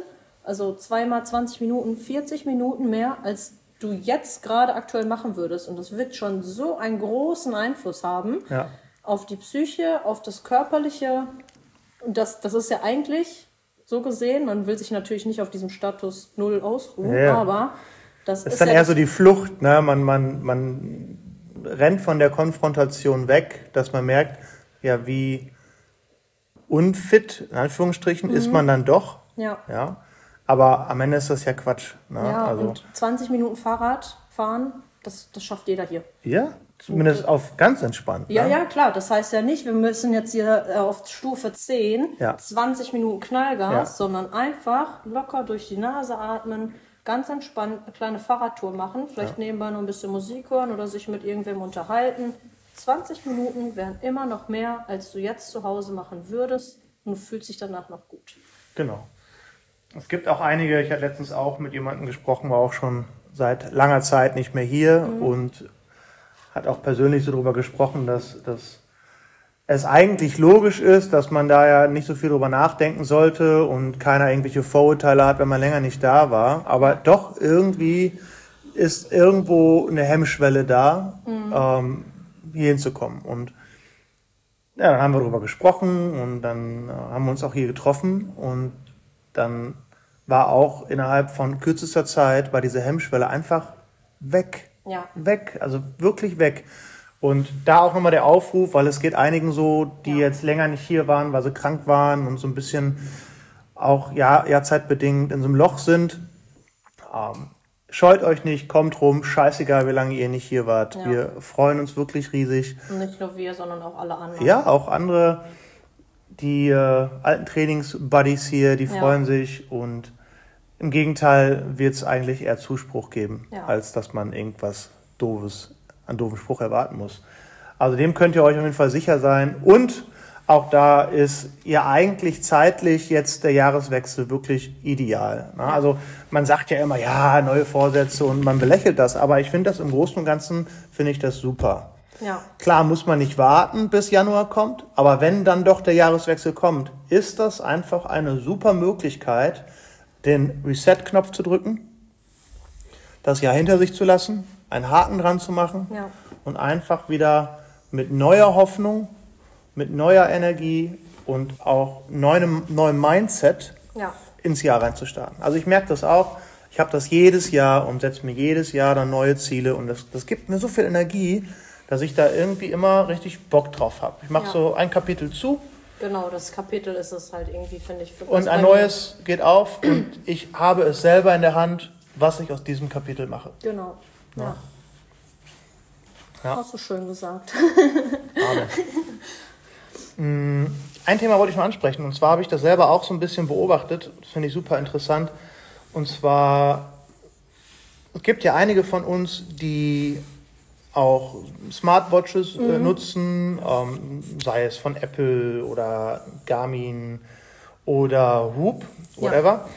also zweimal 20 Minuten, 40 Minuten mehr, als du jetzt gerade aktuell machen würdest. Und das wird schon so einen großen Einfluss haben Ja. auf die Psyche, auf das Körperliche. Und das, das ist ja eigentlich so gesehen, man will sich natürlich nicht auf diesem Status Null ausruhen, Ja, aber das Das ist, ist dann ja eher so die Flucht, ne? Man, man, man rennt von der Konfrontation weg, dass man merkt, ja, wie unfit, in Anführungsstrichen, ist man dann doch. Mhm. ja. Ja. Aber am Ende ist das ja Quatsch. Ne? Ja, also, und 20 Minuten Fahrrad fahren, das, das schafft jeder hier. ja, zumindest auf ganz entspannt. Ja, ne? ja, klar. Das heißt ja nicht, wir müssen jetzt hier äh, auf Stufe 10 Ja. 20 Minuten Knallgas, Ja. sondern einfach locker durch die Nase atmen, ganz entspannt eine kleine Fahrradtour machen, vielleicht nebenbei noch ein bisschen Musik hören oder sich mit irgendwem unterhalten. 20 Minuten wären immer noch mehr, als du jetzt zu Hause machen würdest und du fühlst dich danach noch gut. Genau. Es gibt auch einige, ich hatte letztens auch mit jemandem gesprochen, war auch schon seit langer Zeit nicht mehr hier und hat auch persönlich so darüber gesprochen, dass, dass es eigentlich logisch ist, dass man da ja nicht so viel drüber nachdenken sollte und keiner irgendwelche Vorurteile hat, wenn man länger nicht da war. Aber doch irgendwie ist irgendwo eine Hemmschwelle da, ähm, hier hinzukommen. Und ja, dann haben wir darüber gesprochen und dann äh, haben wir uns auch hier getroffen und dann war auch innerhalb von kürzester Zeit war diese Hemmschwelle einfach weg. Ja. Weg, also wirklich weg. Und da auch nochmal der Aufruf, weil es geht einigen so, die Ja. jetzt länger nicht hier waren, weil sie krank waren und so ein bisschen auch ja, ja zeitbedingt in so einem Loch sind. Ähm, scheut euch nicht, kommt rum, scheißegal, wie lange ihr nicht hier wart. Ja. Wir freuen uns wirklich riesig. Und nicht nur wir, sondern auch alle anderen. Ja, auch andere, die äh, alten Trainings-Buddies hier, die Ja. freuen sich und im Gegenteil wird es eigentlich eher Zuspruch geben, Ja. als dass man irgendwas Doofes, einen doofen Spruch erwarten muss. Also dem könnt ihr euch auf jeden Fall sicher sein. Und auch da ist ja eigentlich zeitlich jetzt der Jahreswechsel wirklich ideal. Ne? Also man sagt ja immer, ja, neue Vorsätze und man belächelt das, aber ich finde das im Großen und Ganzen, finde ich das super. Ja. Klar muss man nicht warten, bis Januar kommt, aber wenn dann doch der Jahreswechsel kommt, ist das einfach eine super Möglichkeit, den Reset-Knopf zu drücken, das Jahr hinter sich zu lassen, einen Haken dran zu machen Ja. und einfach wieder mit neuer Hoffnung, mit neuer Energie und auch neuem, neuem Mindset Ja. ins Jahr reinzustarten. Also ich merke das auch. Ich habe das jedes Jahr und setze mir jedes Jahr dann neue Ziele und das, das gibt mir so viel Energie, dass ich da irgendwie immer richtig Bock drauf habe. Ich mache Ja. so ein Kapitel zu Genau, das Kapitel ist es halt irgendwie, finde ich. Und ein mir. neues geht auf und ich habe es selber in der Hand, was ich aus diesem Kapitel mache. Genau. Ja. Ja. Hast du schön gesagt. Amen. Mm, Ein Thema wollte ich noch ansprechen und zwar habe ich das selber auch so ein bisschen beobachtet. Das finde ich super interessant. Und zwar, es gibt ja einige von uns, die auch Smartwatches äh, nutzen, ähm, sei es von Apple oder Garmin oder Whoop, Ja. whatever.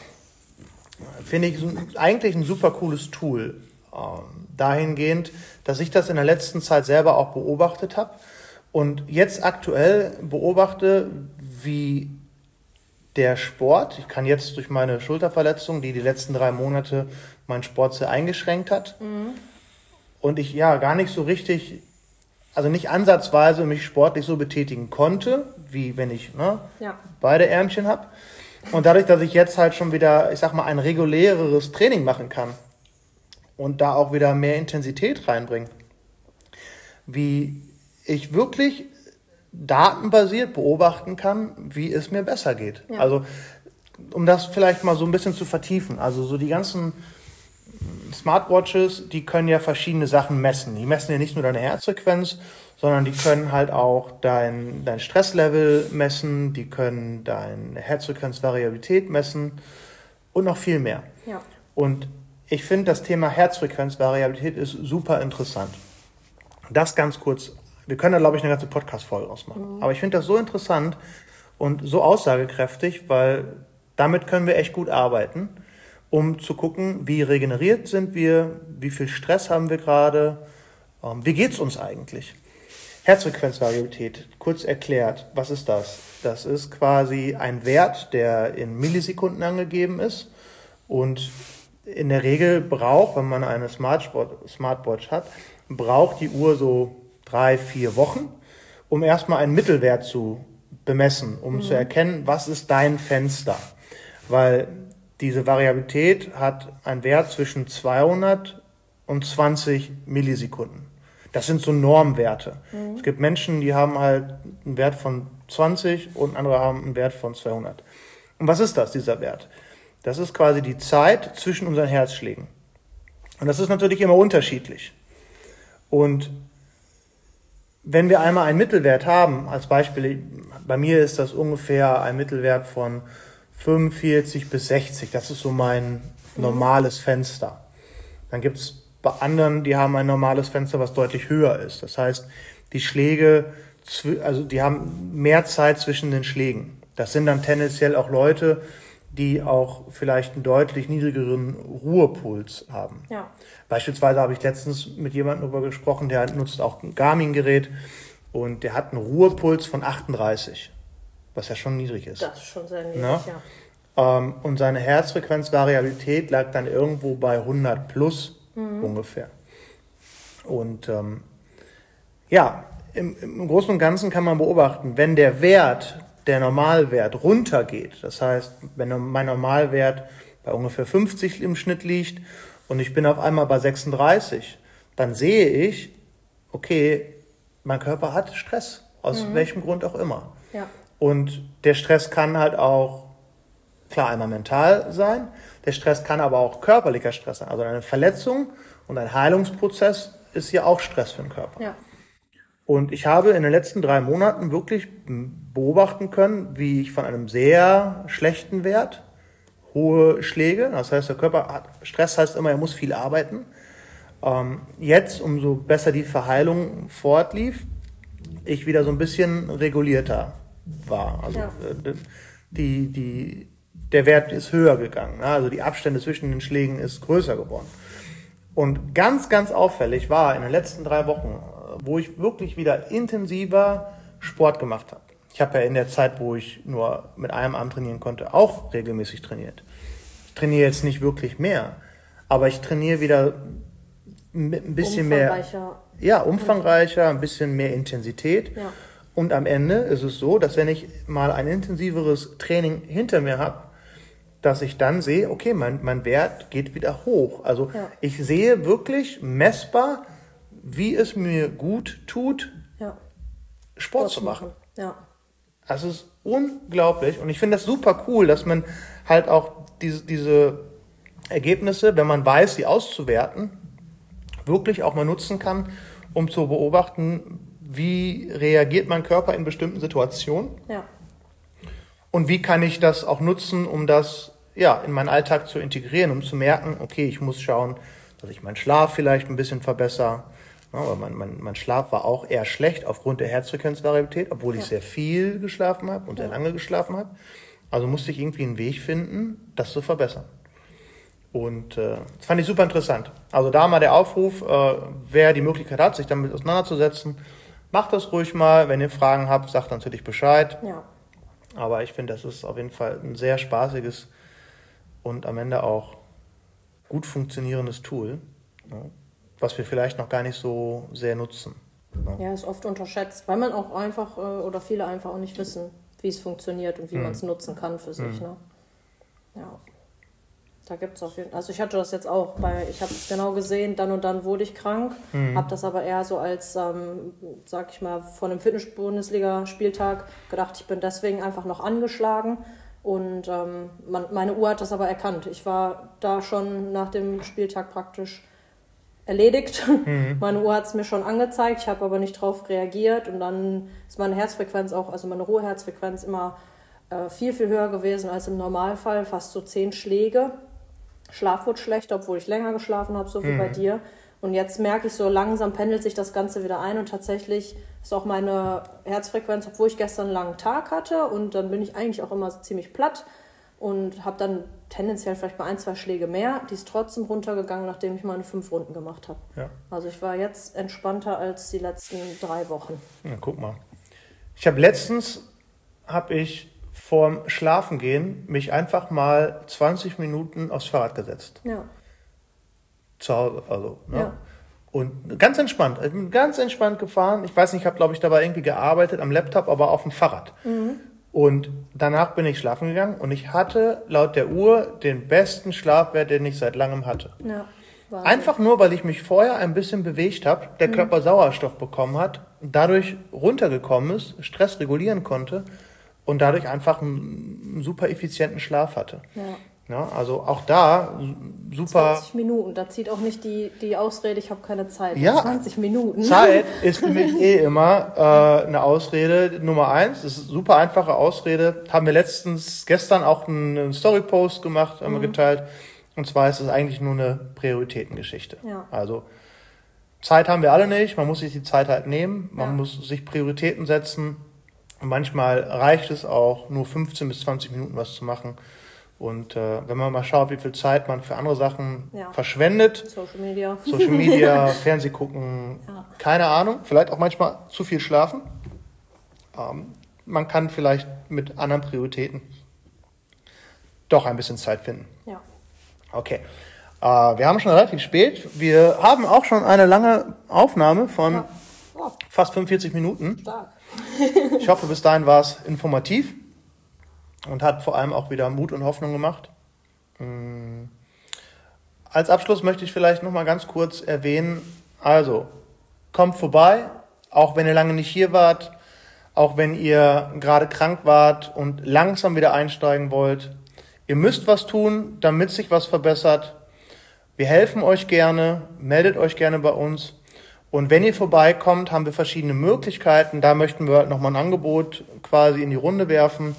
Finde ich eigentlich ein super cooles Tool. Ähm, dahingehend, dass ich das in der letzten Zeit selber auch beobachtet habe und jetzt aktuell beobachte, wie der Sport, ich kann jetzt durch meine Schulterverletzung, die die letzten drei Monate meinen Sport sehr eingeschränkt hat, und ich ja gar nicht so richtig, also nicht ansatzweise mich sportlich so betätigen konnte, wie wenn ich ne, Ja. beide Ärmchen habe. Und dadurch, dass ich jetzt halt schon wieder, ich sag mal, ein reguläreres Training machen kann und da auch wieder mehr Intensität reinbringe, wie ich wirklich datenbasiert beobachten kann, wie es mir besser geht. Ja. Also, um das vielleicht mal so ein bisschen zu vertiefen, also so die ganzen Smartwatches, die können ja verschiedene Sachen messen. Die messen ja nicht nur deine Herzfrequenz, sondern die können halt auch dein, dein Stresslevel messen, die können deine Herzfrequenzvariabilität messen und noch viel mehr. Ja. Und ich finde, das Thema Herzfrequenzvariabilität ist super interessant. Das ganz kurz. Wir können da, glaube ich, eine ganze Podcast-Folge ausmachen. Aber ich finde das so interessant und so aussagekräftig, weil damit können wir echt gut arbeiten, um zu gucken, wie regeneriert sind wir, wie viel Stress haben wir gerade, ähm, wie geht's uns eigentlich. Herzfrequenzvariabilität, kurz erklärt, was ist das? Das ist quasi ein Wert, der in Millisekunden angegeben ist und in der Regel braucht, wenn man eine Smartwatch hat, braucht die Uhr so drei, vier Wochen, um erstmal einen Mittelwert zu bemessen, um zu erkennen, was ist dein Fenster. Weil diese Variabilität hat einen Wert zwischen 200 und 20 Millisekunden. Das sind so Normwerte. Es gibt Menschen, die haben halt einen Wert von 20 und andere haben einen Wert von 200. Und was ist das, dieser Wert? Das ist quasi die Zeit zwischen unseren Herzschlägen. Und das ist natürlich immer unterschiedlich. Und wenn wir einmal einen Mittelwert haben, als Beispiel, bei mir ist das ungefähr ein Mittelwert von 45 bis 60. Das ist so mein normales Fenster. Dann gibt es bei anderen, die haben ein normales Fenster, was deutlich höher ist. Das heißt, die Schläge, also die haben mehr Zeit zwischen den Schlägen. Das sind dann tendenziell auch Leute, die auch vielleicht einen deutlich niedrigeren Ruhepuls haben. Ja. Beispielsweise habe ich letztens mit jemandem darüber gesprochen, der nutzt auch ein Garmin-Gerät und der hat einen Ruhepuls von 38, was ja schon niedrig ist. Das ist schon sehr niedrig, Na? ja. Ähm, und seine Herzfrequenzvariabilität lag dann irgendwo bei 100 plus ungefähr. Und ähm, Ja, im, im Großen und Ganzen kann man beobachten, wenn der Wert, der Normalwert runtergeht, das heißt, wenn mein Normalwert bei ungefähr 50 im Schnitt liegt und ich bin auf einmal bei 36, dann sehe ich, okay, mein Körper hat Stress, aus mhm. welchem Grund auch immer. Ja. Und der Stress kann halt auch, klar, einmal mental sein, der Stress kann aber auch körperlicher Stress sein. Also eine Verletzung und ein Heilungsprozess ist ja auch Stress für den Körper. Ja. Und ich habe in den letzten drei Monaten wirklich beobachten können, wie ich von einem sehr schlechten Wert hohe Schläge, das heißt, der Körper hat Stress, heißt immer, er muss viel arbeiten. Ähm, jetzt, umso besser die Verheilung fortlief, ich wieder so ein bisschen regulierter war. Also ja. Äh, die, die, der Wert ist höher gegangen. Ne? Also die Abstände zwischen den Schlägen ist größer geworden. Und ganz, ganz auffällig war in den letzten drei Wochen, wo ich wirklich wieder intensiver Sport gemacht habe. Ich habe ja in der Zeit, wo ich nur mit einem Arm trainieren konnte, auch regelmäßig trainiert. Ich trainiere jetzt nicht wirklich mehr, aber ich trainiere wieder mit ein bisschen mehr. Ja, umfangreicher, ein bisschen mehr Intensität. Ja. Und am Ende ist es so, dass wenn ich mal ein intensiveres Training hinter mir habe, dass ich dann sehe, okay, mein, mein Wert geht wieder hoch. Also ja. ich sehe wirklich messbar, wie es mir gut tut, ja. Sport, Sport, zu machen. machen. Ja. Das ist unglaublich und ich finde das super cool, dass man halt auch diese, diese Ergebnisse, wenn man weiß, sie auszuwerten, wirklich auch mal nutzen kann, um zu beobachten, wie reagiert mein Körper in bestimmten Situationen. Ja. Und wie kann ich das auch nutzen, um das ja, in meinen Alltag zu integrieren, um zu merken, okay, ich muss schauen, dass ich meinen Schlaf vielleicht ein bisschen verbessere, aber mein, mein, mein Schlaf war auch eher schlecht aufgrund der Herzfrequenzvariabilität, obwohl ich sehr viel geschlafen habe und sehr lange geschlafen habe. Also musste ich irgendwie einen Weg finden, das zu verbessern. Und äh, das fand ich super interessant. Also da mal der Aufruf, äh, wer die Möglichkeit hat, sich damit auseinanderzusetzen, macht das ruhig mal. Wenn ihr Fragen habt, sagt natürlich Bescheid. Ja. Aber ich finde, das ist auf jeden Fall ein sehr spaßiges und am Ende auch gut funktionierendes Tool. Ja was wir vielleicht noch gar nicht so sehr nutzen. Ne? Ja, ist oft unterschätzt, weil man auch einfach äh, oder viele einfach auch nicht wissen, wie es funktioniert und wie mhm. man es nutzen kann für sich. Mhm. Ne? Ja. Da gibt es auf jeden Fall. Also ich hatte das jetzt auch, weil ich habe es genau gesehen, dann und dann wurde ich krank, mhm. habe das aber eher so als, ähm, sag ich mal, von einem Fitness-Bundesliga-Spieltag gedacht, ich bin deswegen einfach noch angeschlagen. Und ähm, man, meine Uhr hat das aber erkannt. Ich war da schon nach dem Spieltag praktisch erledigt. Mhm. Meine Uhr hat es mir schon angezeigt, ich habe aber nicht darauf reagiert und dann ist meine Herzfrequenz auch, also meine Ruheherzfrequenz immer äh, viel, viel höher gewesen als im Normalfall, fast so zehn Schläge. Schlaf wurde schlecht, obwohl ich länger geschlafen habe, so wie mhm. bei dir. Und jetzt merke ich so, langsam pendelt sich das Ganze wieder ein und tatsächlich ist auch meine Herzfrequenz, obwohl ich gestern einen langen Tag hatte und dann bin ich eigentlich auch immer ziemlich platt und habe dann tendenziell vielleicht mal ein, zwei Schläge mehr. Die ist trotzdem runtergegangen, nachdem ich meine fünf Runden gemacht habe. Ja. Also ich war jetzt entspannter als die letzten drei Wochen. Ja, guck mal. Ich habe letztens, habe ich vorm Schlafengehen mich einfach mal 20 Minuten aufs Fahrrad gesetzt. Ja. Zu Hause, also. Ne? Ja. Und ganz entspannt, ich bin ganz entspannt gefahren. Ich weiß nicht, ich habe, glaube ich, dabei irgendwie gearbeitet am Laptop, aber auf dem Fahrrad. Mhm. Und danach bin ich schlafen gegangen und ich hatte laut der Uhr den besten Schlafwert, den ich seit langem hatte. Ja, Einfach nur, weil ich mich vorher ein bisschen bewegt habe, der mhm. Körper Sauerstoff bekommen hat, dadurch runtergekommen ist, Stress regulieren konnte und dadurch einfach einen, super effizienten Schlaf hatte. Ja. Ja, also auch da super. 20 Minuten, da zieht auch nicht die, die Ausrede, ich habe keine Zeit. Ja, 20 Minuten. Zeit ist für mich eh immer äh, eine Ausrede Nummer eins. Das ist eine super einfache Ausrede. Haben wir letztens, gestern auch einen Story-Post gemacht, haben mhm. wir geteilt. Und zwar ist es eigentlich nur eine Prioritätengeschichte. Ja. Also Zeit haben wir alle nicht, man muss sich die Zeit halt nehmen, man ja. muss sich Prioritäten setzen. Und manchmal reicht es auch, nur 15 bis 20 Minuten was zu machen. Und äh, wenn man mal schaut, wie viel Zeit man für andere Sachen ja. verschwendet, Social Media, Social Media Fernseh gucken, ja. keine Ahnung, vielleicht auch manchmal zu viel schlafen. Ähm, man kann vielleicht mit anderen Prioritäten doch ein bisschen Zeit finden. Ja. Okay. Äh, wir haben schon relativ spät. Wir haben auch schon eine lange Aufnahme von ja. Oh, Fast 45 Minuten. stark. Ich hoffe, bis dahin war es informativ und hat vor allem auch wieder Mut und Hoffnung gemacht. Mm. Als Abschluss möchte ich vielleicht noch mal ganz kurz erwähnen, also kommt vorbei, auch wenn ihr lange nicht hier wart, auch wenn ihr gerade krank wart und langsam wieder einsteigen wollt. Ihr müsst was tun, damit sich was verbessert. Wir helfen euch gerne, meldet euch gerne bei uns. Und wenn ihr vorbeikommt, haben wir verschiedene Möglichkeiten. Da möchten wir nochmal ein Angebot quasi in die Runde werfen.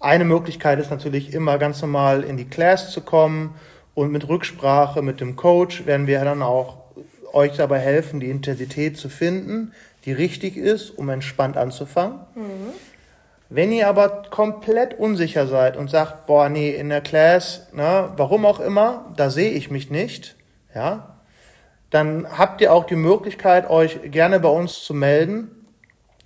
Eine Möglichkeit ist natürlich immer ganz normal in die Class zu kommen und mit Rücksprache mit dem Coach werden wir dann auch euch dabei helfen, die Intensität zu finden, die richtig ist, um entspannt anzufangen. Wenn ihr aber komplett unsicher seid und sagt, boah, nee, in der Class, ne, warum auch immer, da sehe ich mich nicht, ja, dann habt ihr auch die Möglichkeit, euch gerne bei uns zu melden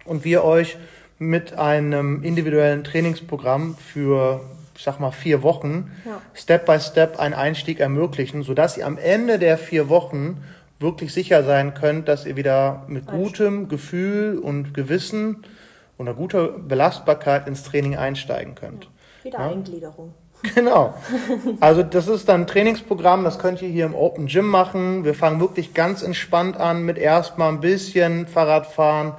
und wir euch mit einem individuellen Trainingsprogramm für, ich sag mal, vier Wochen Ja. Step by Step einen Einstieg ermöglichen, sodass ihr am Ende der vier Wochen wirklich sicher sein könnt, dass ihr wieder mit gutem Gefühl und Gewissen und einer guten Belastbarkeit ins Training einsteigen könnt. Wieder Eingliederung. Genau. Also das ist dann ein Trainingsprogramm, das könnt ihr hier im Open Gym machen. Wir fangen wirklich ganz entspannt an mit erstmal ein bisschen Fahrradfahren,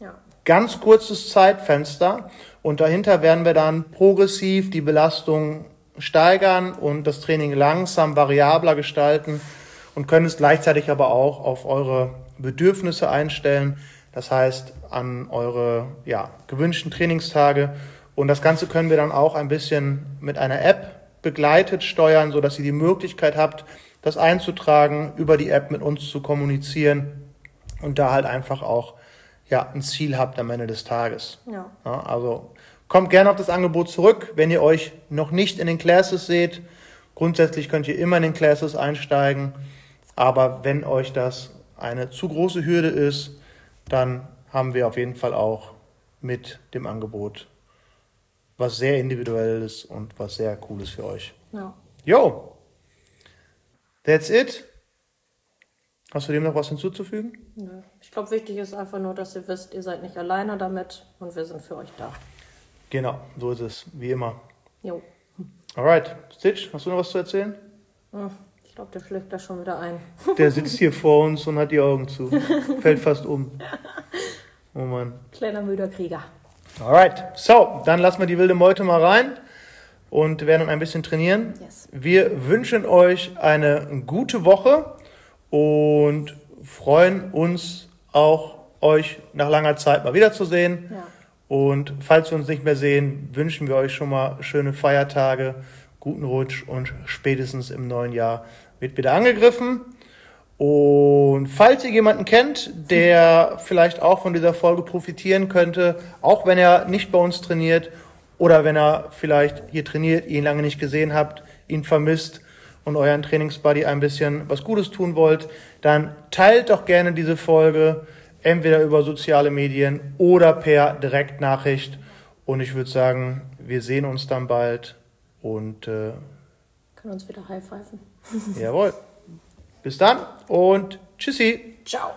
Ja. ganz kurzes Zeitfenster und dahinter werden wir dann progressiv die Belastung steigern und das Training langsam variabler gestalten und können es gleichzeitig aber auch auf eure Bedürfnisse einstellen, das heißt an eure ja, gewünschten Trainingstage und das Ganze können wir dann auch ein bisschen mit einer App begleitet steuern, so dass ihr die Möglichkeit habt, das einzutragen, über die App mit uns zu kommunizieren und da halt einfach auch ja, ein Ziel habt am Ende des Tages. Ja. Ja, also kommt gerne auf das Angebot zurück, wenn ihr euch noch nicht in den Classes seht. Grundsätzlich könnt ihr immer in den Classes einsteigen, aber wenn euch das eine zu große Hürde ist, dann haben wir auf jeden Fall auch mit dem Angebot was sehr individuelles und was sehr cooles für euch. ja. Yo, that's it. Hast du dem noch was hinzuzufügen? Nö. Ich glaube, wichtig ist einfach nur, dass ihr wisst, ihr seid nicht alleine damit und wir sind für euch da. Genau, so ist es, wie immer. Jo. Alright, Stitch, hast du noch was zu erzählen? Hm, Ich glaube, der schläft da schon wieder ein. Der sitzt hier vor uns und hat die Augen zu. Fällt fast um. Oh Mann. Kleiner müder Krieger. Alright, so, dann lassen wir die wilde Meute mal rein und werden ein bisschen trainieren. Yes. Wir wünschen euch eine gute Woche und freuen uns auch, euch nach langer Zeit mal wiederzusehen. Ja. Und falls wir uns nicht mehr sehen, wünschen wir euch schon mal schöne Feiertage, guten Rutsch und spätestens im neuen Jahr wird wieder angegriffen. Und falls ihr jemanden kennt, der vielleicht auch von dieser Folge profitieren könnte, auch wenn er nicht bei uns trainiert oder wenn er vielleicht hier trainiert, ihn lange nicht gesehen habt, ihn vermisst und euren Trainingsbuddy ein bisschen was Gutes tun wollt, dann teilt doch gerne diese Folge entweder über soziale Medien oder per Direktnachricht. Und ich würde sagen, wir sehen uns dann bald und äh, Können uns wieder high-pfeifen. jawohl. Bis dann und tschüssi. Ciao.